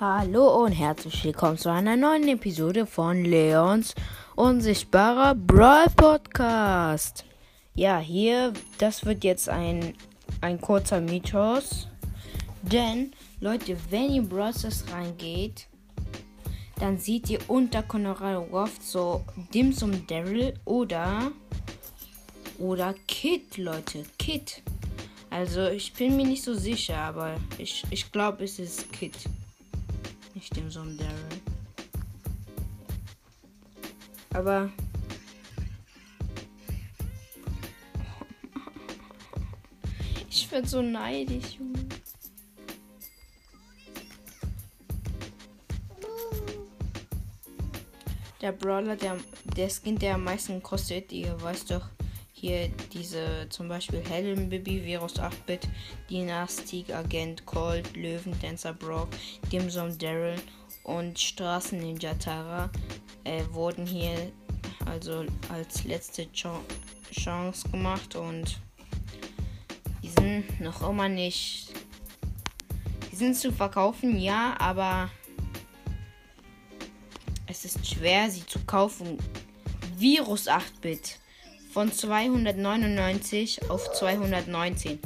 Hallo und herzlich willkommen zu einer neuen Episode von Leons unsichtbarer Brawl Podcast. Ja, hier, das wird jetzt ein, ein kurzer Mythos. Denn, Leute, wenn ihr Brawl Stars reingeht, dann seht ihr unter Colorado Ruff so Dimsum Daryl oder oder Kid, Leute, Kid. Also ich bin mir nicht so sicher, aber ich, ich glaube es ist Kid nicht dem Sohn Daryl. Aber. Ich werde so neidisch, Junge. Der Brawler, der, der Skin, der am meisten kostet, ihr weißt doch, hier diese zum Beispiel Helen Bibi, Virus 8-Bit, Dynastik, Agent, Colt, Löwen, Dancer Brock, Dimsum Daryl und Straßen Ninja Tara äh, wurden hier also als letzte Ch Chance gemacht und die sind noch immer nicht. Die sind zu verkaufen, ja, aber es ist schwer, sie zu kaufen. Virus 8-Bit von 299 auf 219.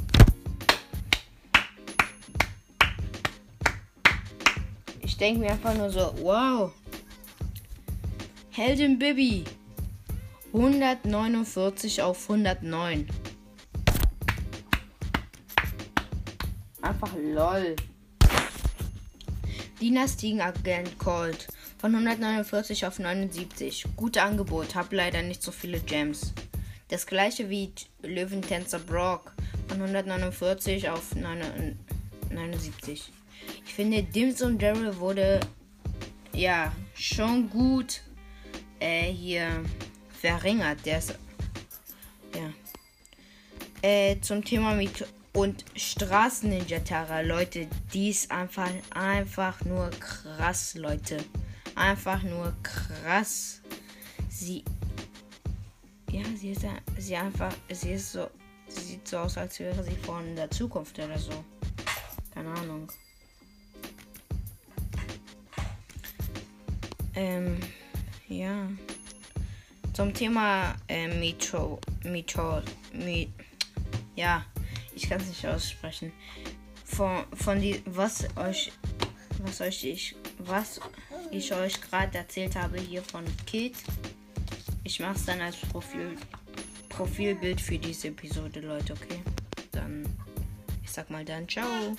Ich denke mir einfach nur so, wow. Heldin Bibi. 149 auf 109. Einfach lol. Dynastienagent Colt. Von 149 auf 79. Gute Angebot. Hab leider nicht so viele Gems. Das gleiche wie Löwentänzer Brock von 149 auf 79. Ich finde, Dims und Daryl wurde ja schon gut äh, hier verringert. Der ist ja äh, zum Thema mit und Straßen Ninja Tara, Leute, die ist einfach einfach nur krass, Leute, einfach nur krass. Sie ja, sie ist, sie einfach, sie ist so, sie sieht so aus, als wäre sie von der Zukunft oder so. Keine Ahnung. Ähm, ja. Zum Thema äh, Metro, Metro, Met, ja, ich kann es nicht aussprechen. Von, von die, was euch, was euch ich, was ich euch gerade erzählt habe hier von Kid ich mache es dann als Profil, Profilbild für diese Episode, Leute, okay? Dann, ich sag mal dann, ciao.